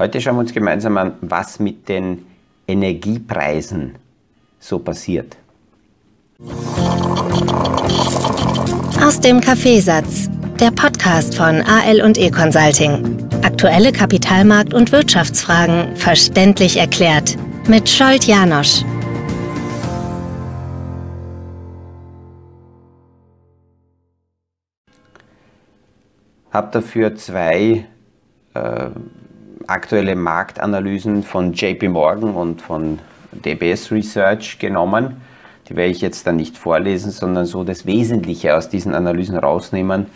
Heute schauen wir uns gemeinsam an, was mit den Energiepreisen so passiert. Aus dem Kaffeesatz, der Podcast von AL und E Consulting. Aktuelle Kapitalmarkt- und Wirtschaftsfragen verständlich erklärt mit Scholt Janosch. Habe dafür zwei äh, aktuelle Marktanalysen von JP Morgan und von DBS Research genommen. Die werde ich jetzt dann nicht vorlesen, sondern so das Wesentliche aus diesen Analysen rausnehmen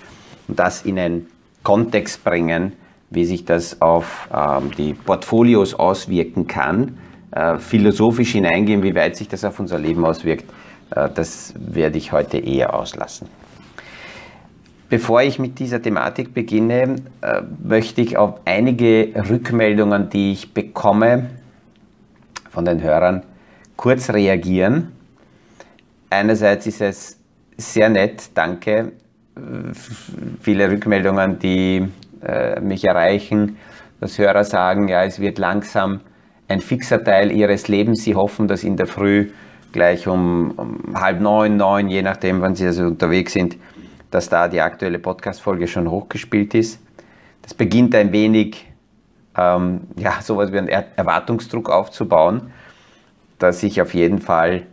und das in einen Kontext bringen, wie sich das auf ähm, die Portfolios auswirken kann. Äh, philosophisch hineingehen, wie weit sich das auf unser Leben auswirkt, äh, das werde ich heute eher auslassen. Bevor ich mit dieser Thematik beginne, äh, möchte ich auf einige Rückmeldungen, die ich bekomme von den Hörern, kurz reagieren. Einerseits ist es sehr nett, danke. Viele Rückmeldungen, die äh, mich erreichen, dass Hörer sagen, ja, es wird langsam ein fixer Teil ihres Lebens. Sie hoffen, dass in der Früh gleich um, um halb neun, neun, je nachdem, wann sie also unterwegs sind, dass da die aktuelle Podcast-Folge schon hochgespielt ist. Das beginnt ein wenig, ähm, ja, sowas wie einen Erwartungsdruck aufzubauen, dass ich auf jeden Fall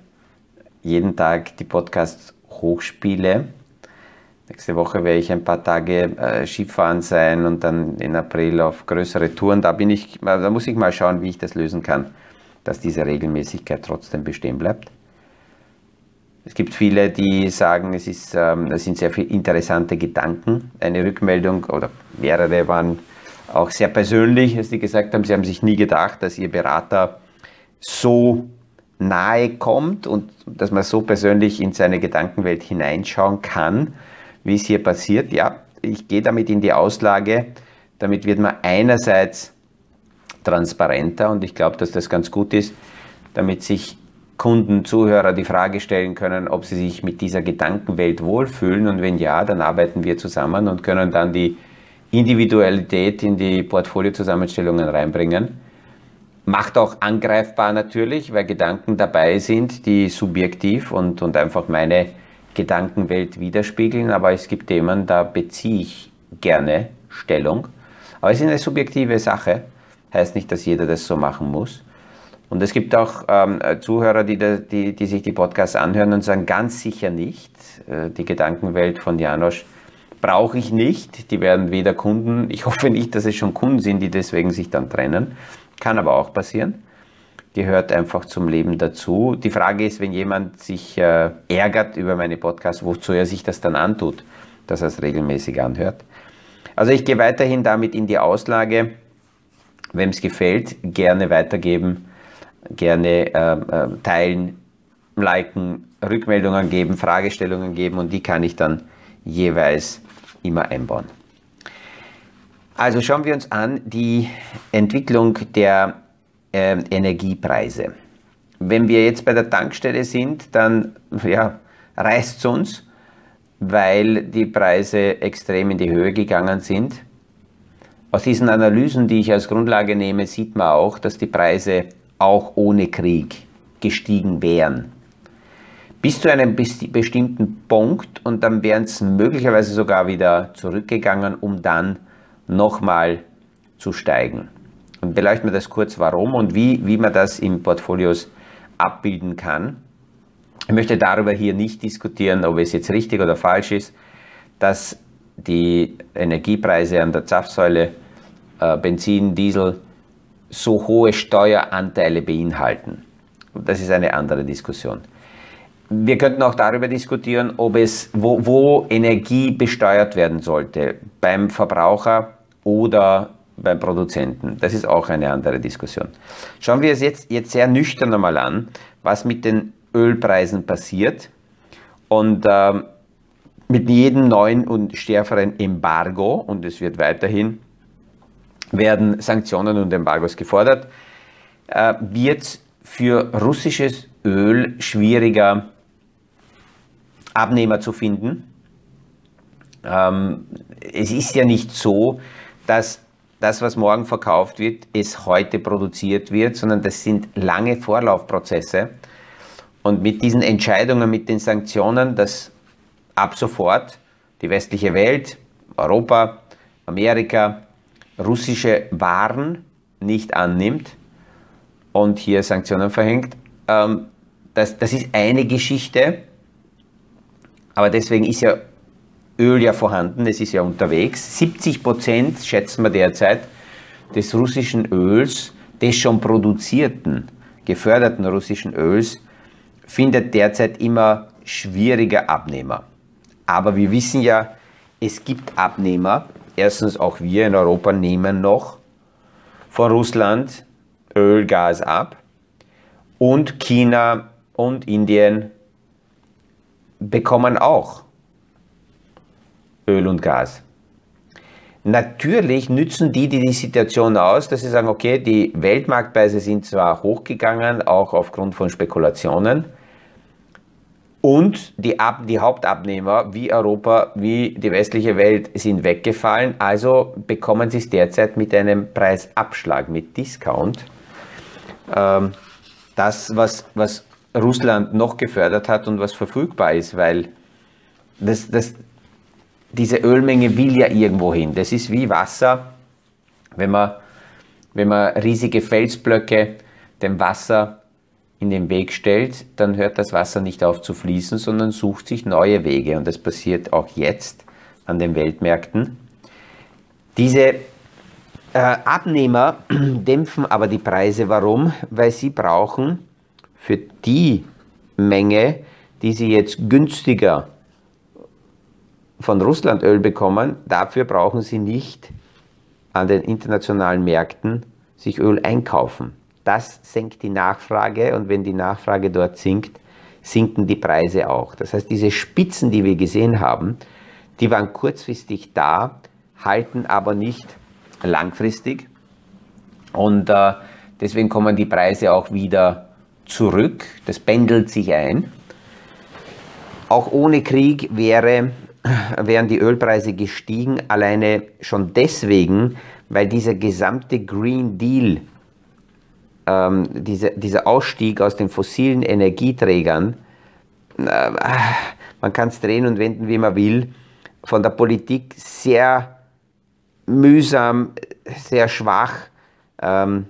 jeden Tag die Podcasts hochspiele. Nächste Woche werde ich ein paar Tage äh, Skifahren sein und dann in April auf größere Touren. Da bin ich, da muss ich mal schauen, wie ich das lösen kann, dass diese Regelmäßigkeit trotzdem bestehen bleibt. Es gibt viele, die sagen, es, ist, ähm, es sind sehr viele interessante Gedanken. Eine Rückmeldung oder mehrere waren auch sehr persönlich, als die gesagt haben, sie haben sich nie gedacht, dass ihr Berater so nahe kommt und dass man so persönlich in seine Gedankenwelt hineinschauen kann, wie es hier passiert. Ja, ich gehe damit in die Auslage. Damit wird man einerseits transparenter und ich glaube, dass das ganz gut ist, damit sich Kunden, Zuhörer die Frage stellen können, ob sie sich mit dieser Gedankenwelt wohlfühlen und wenn ja, dann arbeiten wir zusammen und können dann die Individualität in die Portfoliozusammenstellungen reinbringen. Macht auch angreifbar natürlich, weil Gedanken dabei sind, die subjektiv und, und einfach meine Gedankenwelt widerspiegeln, aber es gibt Themen, da beziehe ich gerne Stellung. Aber es ist eine subjektive Sache, heißt nicht, dass jeder das so machen muss. Und es gibt auch ähm, Zuhörer, die, die, die, sich die Podcasts anhören und sagen, ganz sicher nicht. Äh, die Gedankenwelt von Janosch brauche ich nicht. Die werden weder Kunden, ich hoffe nicht, dass es schon Kunden sind, die deswegen sich dann trennen. Kann aber auch passieren. Gehört einfach zum Leben dazu. Die Frage ist, wenn jemand sich äh, ärgert über meine Podcasts, wozu er sich das dann antut, dass er es regelmäßig anhört. Also ich gehe weiterhin damit in die Auslage. Wem es gefällt, gerne weitergeben gerne äh, teilen, liken, Rückmeldungen geben, Fragestellungen geben und die kann ich dann jeweils immer einbauen. Also schauen wir uns an die Entwicklung der äh, Energiepreise. Wenn wir jetzt bei der Tankstelle sind, dann ja, reißt es uns, weil die Preise extrem in die Höhe gegangen sind. Aus diesen Analysen, die ich als Grundlage nehme, sieht man auch, dass die Preise auch ohne Krieg gestiegen wären. Bis zu einem bestimmten Punkt und dann wären es möglicherweise sogar wieder zurückgegangen, um dann nochmal zu steigen. Und beleuchten wir das kurz, warum und wie, wie man das in Portfolios abbilden kann. Ich möchte darüber hier nicht diskutieren, ob es jetzt richtig oder falsch ist, dass die Energiepreise an der Zapfsäule, äh, Benzin, Diesel, so hohe Steueranteile beinhalten. Das ist eine andere Diskussion. Wir könnten auch darüber diskutieren, ob es, wo, wo Energie besteuert werden sollte, beim Verbraucher oder beim Produzenten. Das ist auch eine andere Diskussion. Schauen wir es jetzt, jetzt sehr nüchtern einmal an, was mit den Ölpreisen passiert. Und äh, mit jedem neuen und stärkeren Embargo, und es wird weiterhin werden Sanktionen und Embargos gefordert, äh, wird für russisches Öl schwieriger Abnehmer zu finden. Ähm, es ist ja nicht so, dass das, was morgen verkauft wird, es heute produziert wird, sondern das sind lange Vorlaufprozesse. Und mit diesen Entscheidungen, mit den Sanktionen, dass ab sofort die westliche Welt, Europa, Amerika, russische Waren nicht annimmt und hier Sanktionen verhängt, ähm, das, das ist eine Geschichte, aber deswegen ist ja Öl ja vorhanden, es ist ja unterwegs. 70 Prozent, schätzen wir derzeit, des russischen Öls, des schon produzierten, geförderten russischen Öls, findet derzeit immer schwieriger Abnehmer. Aber wir wissen ja, es gibt Abnehmer. Erstens auch wir in Europa nehmen noch von Russland Öl, Gas ab. Und China und Indien bekommen auch Öl und Gas. Natürlich nützen die, die die Situation aus, dass sie sagen, okay, die Weltmarktpreise sind zwar hochgegangen, auch aufgrund von Spekulationen, und die, Ab die Hauptabnehmer wie Europa, wie die westliche Welt sind weggefallen, also bekommen sie es derzeit mit einem Preisabschlag, mit Discount. Ähm, das, was, was Russland noch gefördert hat und was verfügbar ist, weil das, das, diese Ölmenge will ja irgendwo hin. Das ist wie Wasser, wenn man, wenn man riesige Felsblöcke dem Wasser in den Weg stellt, dann hört das Wasser nicht auf zu fließen, sondern sucht sich neue Wege. Und das passiert auch jetzt an den Weltmärkten. Diese äh, Abnehmer dämpfen aber die Preise. Warum? Weil sie brauchen für die Menge, die sie jetzt günstiger von Russland Öl bekommen, dafür brauchen sie nicht an den internationalen Märkten sich Öl einkaufen. Das senkt die Nachfrage und wenn die Nachfrage dort sinkt, sinken die Preise auch. Das heißt, diese Spitzen, die wir gesehen haben, die waren kurzfristig da, halten aber nicht langfristig und äh, deswegen kommen die Preise auch wieder zurück. Das pendelt sich ein. Auch ohne Krieg wäre, wären die Ölpreise gestiegen, alleine schon deswegen, weil dieser gesamte Green Deal, ähm, diese, dieser Ausstieg aus den fossilen Energieträgern, äh, man kann es drehen und wenden, wie man will, von der Politik sehr mühsam, sehr schwach ähm,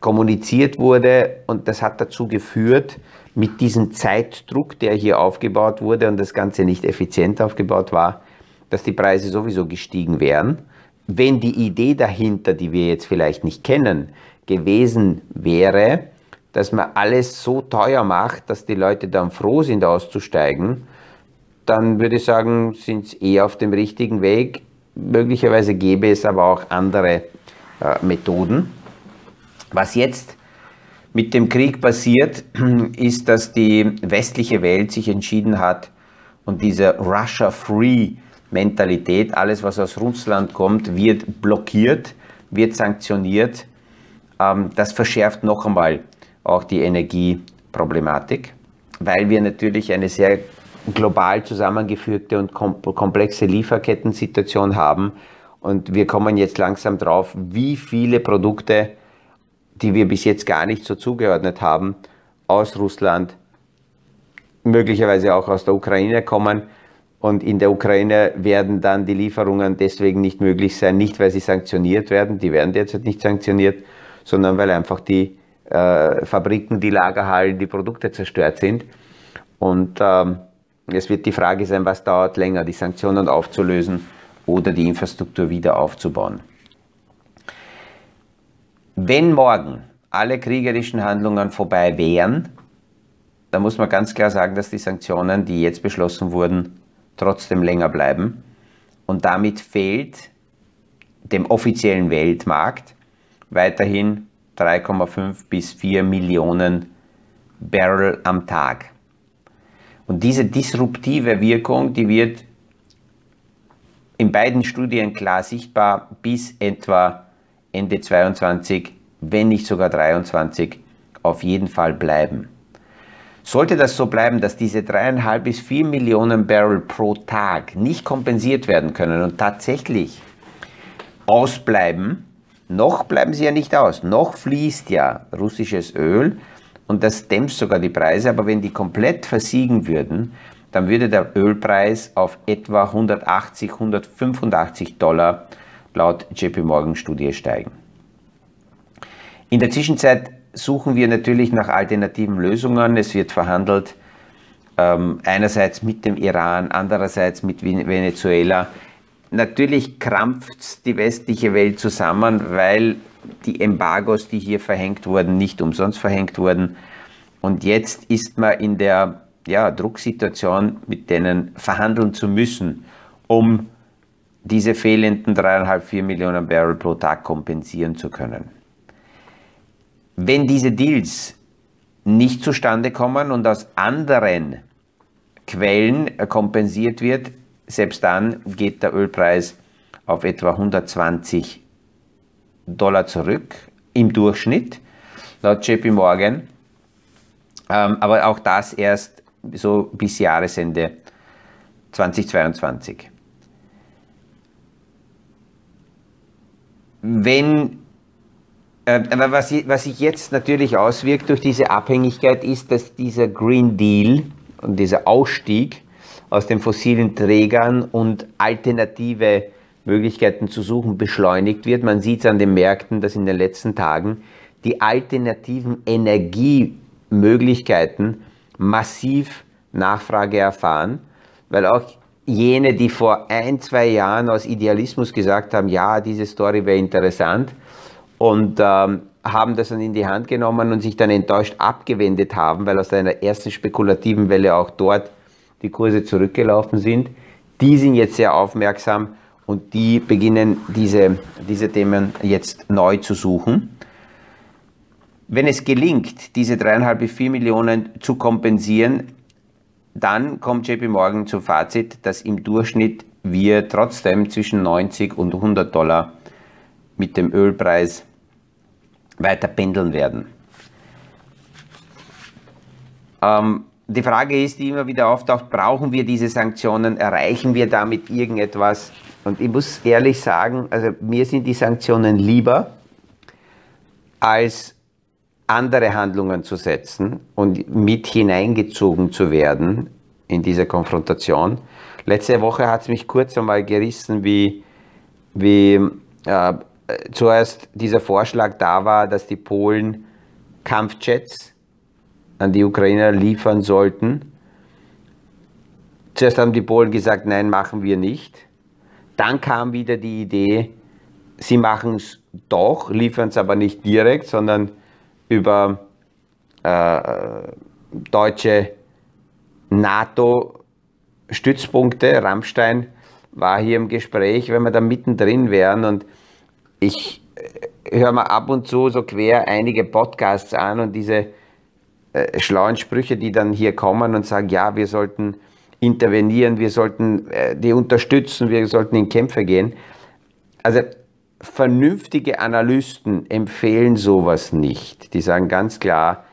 kommuniziert wurde und das hat dazu geführt, mit diesem Zeitdruck, der hier aufgebaut wurde und das Ganze nicht effizient aufgebaut war, dass die Preise sowieso gestiegen wären. Wenn die Idee dahinter, die wir jetzt vielleicht nicht kennen, gewesen wäre, dass man alles so teuer macht, dass die Leute dann froh sind auszusteigen, dann würde ich sagen, sind sie eher auf dem richtigen Weg. Möglicherweise gäbe es aber auch andere äh, Methoden. Was jetzt mit dem Krieg passiert, ist, dass die westliche Welt sich entschieden hat und diese Russia-Free-Mentalität, alles was aus Russland kommt, wird blockiert, wird sanktioniert. Ähm, das verschärft noch einmal auch die Energieproblematik, weil wir natürlich eine sehr global zusammengeführte und komplexe Lieferkettensituation haben. Und wir kommen jetzt langsam drauf, wie viele Produkte die wir bis jetzt gar nicht so zugeordnet haben, aus Russland, möglicherweise auch aus der Ukraine kommen. Und in der Ukraine werden dann die Lieferungen deswegen nicht möglich sein, nicht weil sie sanktioniert werden, die werden derzeit nicht sanktioniert, sondern weil einfach die äh, Fabriken, die Lagerhallen, die Produkte zerstört sind. Und ähm, es wird die Frage sein, was dauert länger, die Sanktionen aufzulösen oder die Infrastruktur wieder aufzubauen. Wenn morgen alle kriegerischen Handlungen vorbei wären, dann muss man ganz klar sagen, dass die Sanktionen, die jetzt beschlossen wurden, trotzdem länger bleiben. Und damit fehlt dem offiziellen Weltmarkt weiterhin 3,5 bis 4 Millionen Barrel am Tag. Und diese disruptive Wirkung, die wird in beiden Studien klar sichtbar bis etwa Ende 22, wenn nicht sogar 23, auf jeden Fall bleiben. Sollte das so bleiben, dass diese dreieinhalb bis vier Millionen Barrel pro Tag nicht kompensiert werden können und tatsächlich ausbleiben, noch bleiben sie ja nicht aus, noch fließt ja russisches Öl und das dämpft sogar die Preise, aber wenn die komplett versiegen würden, dann würde der Ölpreis auf etwa 180, 185 Dollar laut JP Morgan Studie steigen. In der Zwischenzeit suchen wir natürlich nach alternativen Lösungen. Es wird verhandelt ähm, einerseits mit dem Iran, andererseits mit Venezuela. Natürlich krampft die westliche Welt zusammen, weil die Embargos, die hier verhängt wurden, nicht umsonst verhängt wurden. Und jetzt ist man in der ja, Drucksituation, mit denen verhandeln zu müssen, um diese fehlenden 3,5, 4 Millionen Barrel pro Tag kompensieren zu können. Wenn diese Deals nicht zustande kommen und aus anderen Quellen kompensiert wird, selbst dann geht der Ölpreis auf etwa 120 Dollar zurück im Durchschnitt, laut JP Morgan. Ähm, aber auch das erst so bis Jahresende 2022. Wenn, äh, was, was sich jetzt natürlich auswirkt durch diese Abhängigkeit ist, dass dieser Green Deal und dieser Ausstieg aus den fossilen Trägern und alternative Möglichkeiten zu suchen beschleunigt wird. Man sieht es an den Märkten, dass in den letzten Tagen die alternativen Energiemöglichkeiten massiv Nachfrage erfahren, weil auch jene, die vor ein, zwei Jahren aus Idealismus gesagt haben, ja, diese Story wäre interessant und ähm, haben das dann in die Hand genommen und sich dann enttäuscht abgewendet haben, weil aus einer ersten spekulativen Welle auch dort die Kurse zurückgelaufen sind. Die sind jetzt sehr aufmerksam und die beginnen diese, diese Themen jetzt neu zu suchen. Wenn es gelingt, diese dreieinhalb bis vier Millionen zu kompensieren, dann kommt JP Morgan zum Fazit, dass im Durchschnitt wir trotzdem zwischen 90 und 100 Dollar mit dem Ölpreis weiter pendeln werden. Ähm, die Frage ist, die immer wieder auftaucht, brauchen wir diese Sanktionen, erreichen wir damit irgendetwas? Und ich muss ehrlich sagen, also mir sind die Sanktionen lieber, als andere Handlungen zu setzen und mit hineingezogen zu werden in diese Konfrontation. Letzte Woche hat es mich kurz einmal gerissen, wie, wie äh, zuerst dieser Vorschlag da war, dass die Polen Kampfjets an die Ukrainer liefern sollten. Zuerst haben die Polen gesagt, nein, machen wir nicht. Dann kam wieder die Idee, sie machen es doch, liefern es aber nicht direkt, sondern über äh, deutsche NATO-Stützpunkte. Rammstein war hier im Gespräch, wenn wir da mittendrin wären und ich äh, höre mal ab und zu so quer einige Podcasts an und diese äh, schlauen Sprüche, die dann hier kommen und sagen, ja, wir sollten intervenieren, wir sollten äh, die unterstützen, wir sollten in Kämpfe gehen. Also vernünftige Analysten empfehlen sowas nicht. Die sagen ganz klar,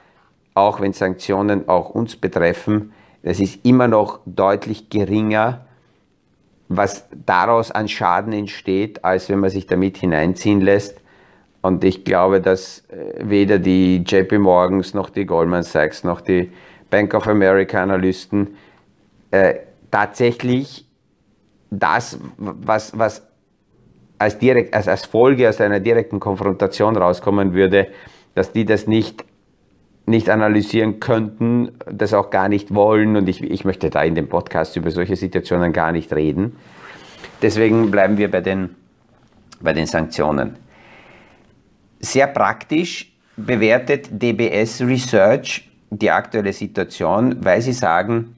auch wenn Sanktionen auch uns betreffen, es ist immer noch deutlich geringer, was daraus an Schaden entsteht, als wenn man sich damit hineinziehen lässt. Und ich glaube, dass äh, weder die JP Morgans noch die Goldman Sachs noch die Bank of America Analysten äh, tatsächlich das, was, was als, direkt, als, als Folge aus einer direkten Konfrontation rauskommen würde, dass die das nicht, nicht analysieren könnten, das auch gar nicht wollen. Und ich, ich möchte da in dem Podcast über solche Situationen gar nicht reden. Deswegen bleiben wir bei den, bei den Sanktionen. Sehr praktisch bewertet DBS Research die aktuelle Situation, weil sie sagen,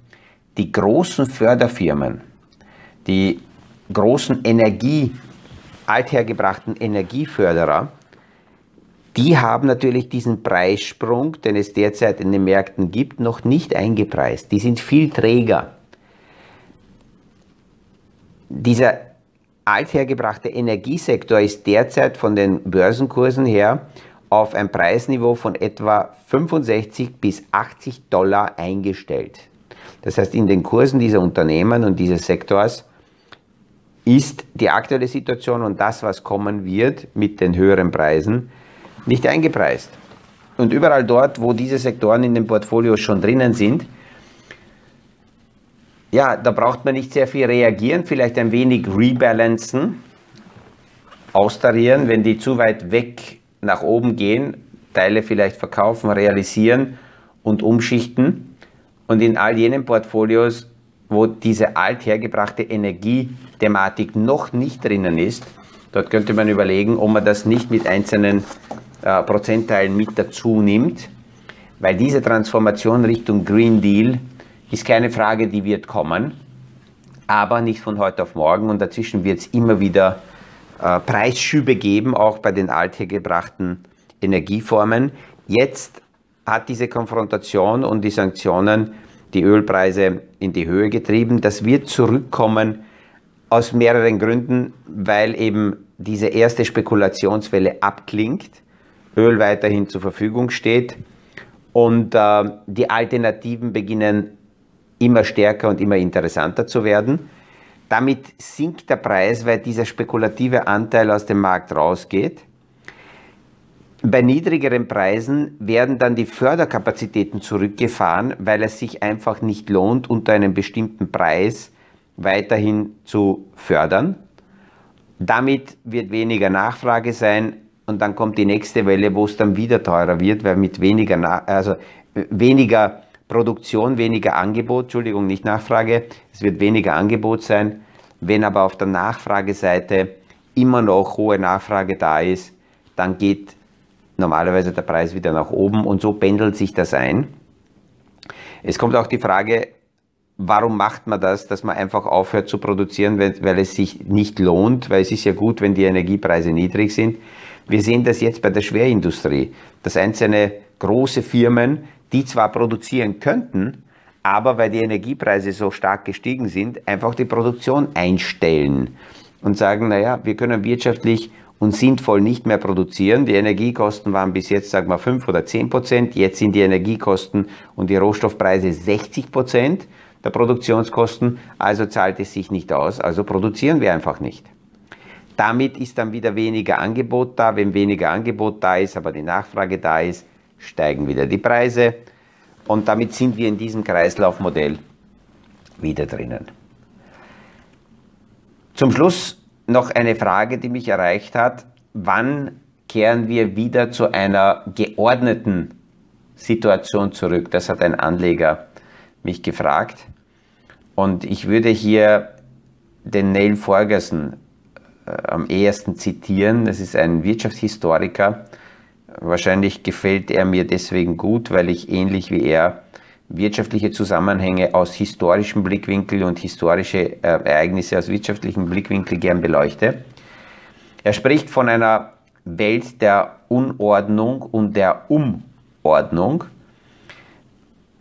die großen Förderfirmen, die großen Energie, althergebrachten Energieförderer, die haben natürlich diesen Preissprung, den es derzeit in den Märkten gibt, noch nicht eingepreist. Die sind viel träger. Dieser althergebrachte Energiesektor ist derzeit von den Börsenkursen her auf ein Preisniveau von etwa 65 bis 80 Dollar eingestellt. Das heißt, in den Kursen dieser Unternehmen und dieses Sektors ist die aktuelle Situation und das, was kommen wird mit den höheren Preisen, nicht eingepreist. Und überall dort, wo diese Sektoren in den Portfolios schon drinnen sind, ja, da braucht man nicht sehr viel reagieren, vielleicht ein wenig rebalancen, austarieren, wenn die zu weit weg nach oben gehen, Teile vielleicht verkaufen, realisieren und umschichten. Und in all jenen Portfolios, wo diese althergebrachte Energiethematik noch nicht drinnen ist, dort könnte man überlegen, ob man das nicht mit einzelnen äh, Prozentteilen mit dazu nimmt, weil diese Transformation Richtung Green Deal ist keine Frage, die wird kommen, aber nicht von heute auf morgen und dazwischen wird es immer wieder äh, Preisschübe geben, auch bei den althergebrachten Energieformen. Jetzt hat diese Konfrontation und die Sanktionen die Ölpreise in die Höhe getrieben. Das wird zurückkommen aus mehreren Gründen, weil eben diese erste Spekulationswelle abklingt, Öl weiterhin zur Verfügung steht und äh, die Alternativen beginnen immer stärker und immer interessanter zu werden. Damit sinkt der Preis, weil dieser spekulative Anteil aus dem Markt rausgeht. Bei niedrigeren Preisen werden dann die Förderkapazitäten zurückgefahren, weil es sich einfach nicht lohnt, unter einem bestimmten Preis weiterhin zu fördern. Damit wird weniger Nachfrage sein und dann kommt die nächste Welle, wo es dann wieder teurer wird, weil mit weniger, also weniger Produktion, weniger Angebot, Entschuldigung, nicht Nachfrage, es wird weniger Angebot sein. Wenn aber auf der Nachfrageseite immer noch hohe Nachfrage da ist, dann geht normalerweise der Preis wieder nach oben und so pendelt sich das ein. Es kommt auch die Frage, warum macht man das, dass man einfach aufhört zu produzieren, weil, es sich nicht lohnt, weil es ist ja gut, wenn die Energiepreise niedrig sind. Wir sehen das jetzt bei der Schwerindustrie, dass einzelne große Firmen die zwar produzieren könnten, aber weil die Energiepreise so stark gestiegen sind, einfach die Produktion einstellen und sagen, naja, wir können wirtschaftlich und sinnvoll nicht mehr produzieren. Die Energiekosten waren bis jetzt, sagen wir, 5 oder 10 Prozent. Jetzt sind die Energiekosten und die Rohstoffpreise 60 Prozent der Produktionskosten. Also zahlt es sich nicht aus. Also produzieren wir einfach nicht. Damit ist dann wieder weniger Angebot da. Wenn weniger Angebot da ist, aber die Nachfrage da ist, steigen wieder die Preise und damit sind wir in diesem Kreislaufmodell wieder drinnen. Zum Schluss noch eine Frage, die mich erreicht hat. Wann kehren wir wieder zu einer geordneten Situation zurück? Das hat ein Anleger mich gefragt. Und ich würde hier den Neil Ferguson äh, am ehesten zitieren. Das ist ein Wirtschaftshistoriker, Wahrscheinlich gefällt er mir deswegen gut, weil ich ähnlich wie er wirtschaftliche Zusammenhänge aus historischem Blickwinkel und historische äh, Ereignisse aus wirtschaftlichem Blickwinkel gern beleuchte. Er spricht von einer Welt der Unordnung und der Umordnung,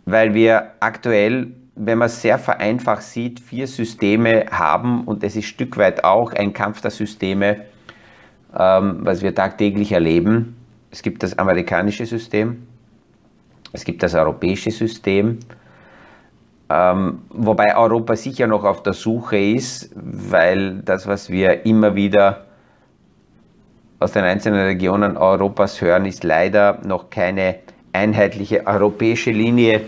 weil wir aktuell, wenn man es sehr vereinfacht sieht, vier Systeme haben und es ist Stück weit auch ein Kampf der Systeme, ähm, was wir tagtäglich erleben. Es gibt das amerikanische System, es gibt das europäische System, ähm, wobei Europa sicher noch auf der Suche ist, weil das, was wir immer wieder aus den einzelnen Regionen Europas hören, ist leider noch keine einheitliche europäische Linie,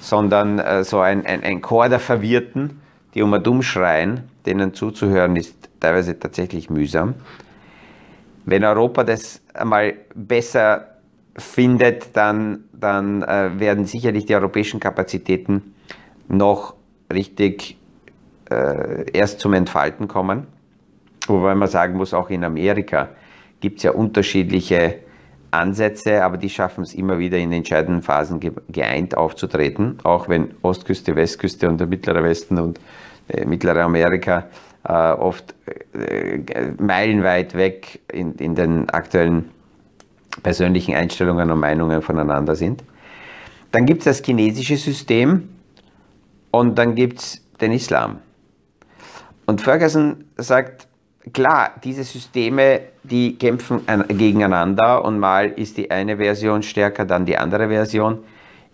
sondern äh, so ein, ein, ein Chor der Verwirrten, die um und dumm schreien, denen zuzuhören ist teilweise tatsächlich mühsam. Wenn Europa das einmal besser findet, dann, dann äh, werden sicherlich die europäischen Kapazitäten noch richtig äh, erst zum Entfalten kommen. Wobei man sagen muss, auch in Amerika gibt es ja unterschiedliche Ansätze, aber die schaffen es immer wieder in entscheidenden Phasen geeint aufzutreten, auch wenn Ostküste, Westküste und der Mittlere Westen und äh, Mittlere Amerika äh, oft äh, meilenweit weg in, in den aktuellen persönlichen Einstellungen und Meinungen voneinander sind. Dann gibt es das chinesische System und dann gibt es den Islam. Und Ferguson sagt, klar, diese Systeme, die kämpfen gegeneinander und mal ist die eine Version stärker, dann die andere Version.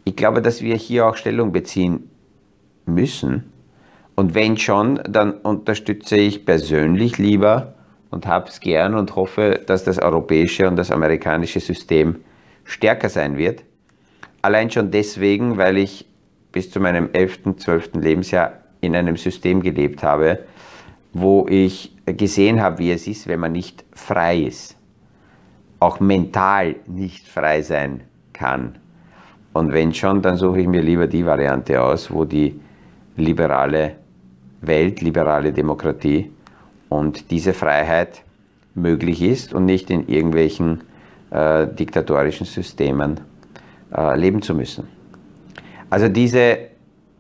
Ich glaube, dass wir hier auch Stellung beziehen müssen Und wenn schon, dann unterstütze ich persönlich lieber und habe es gern und hoffe, dass das europäische und das amerikanische System stärker sein wird. Allein schon deswegen, weil ich bis zu meinem 11., 12. Lebensjahr in einem System gelebt habe, wo ich gesehen habe, wie es ist, wenn man nicht frei ist, auch mental nicht frei sein kann. Und wenn schon, dann suche ich mir lieber die Variante aus, wo die liberale Welt, liberale Demokratie und diese Freiheit möglich ist und nicht in irgendwelchen äh, diktatorischen Systemen äh, leben zu müssen. Also diese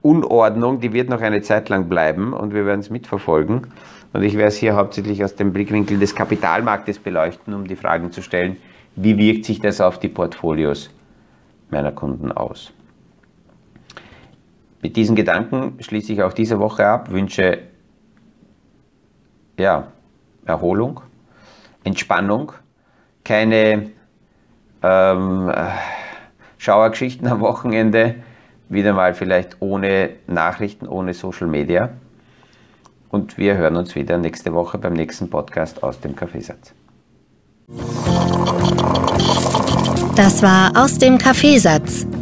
Unordnung, die wird noch eine Zeit lang bleiben und wir werden es mitverfolgen. Und ich werde es hier hauptsächlich aus dem Blickwinkel des Kapitalmarktes beleuchten, um die Fragen zu stellen, wie wirkt sich das auf die Portfolios meiner Kunden aus. Mit diesen Gedanken schließe ich auch diese Woche ab, wünsche ja, Erholung, Entspannung, keine ähm, Schauergeschichten am Wochenende, wieder mal vielleicht ohne Nachrichten, ohne Social Media. Und wir hören uns wieder nächste Woche beim nächsten Podcast aus dem Kaffeesatz. Das war aus dem Kaffeesatz,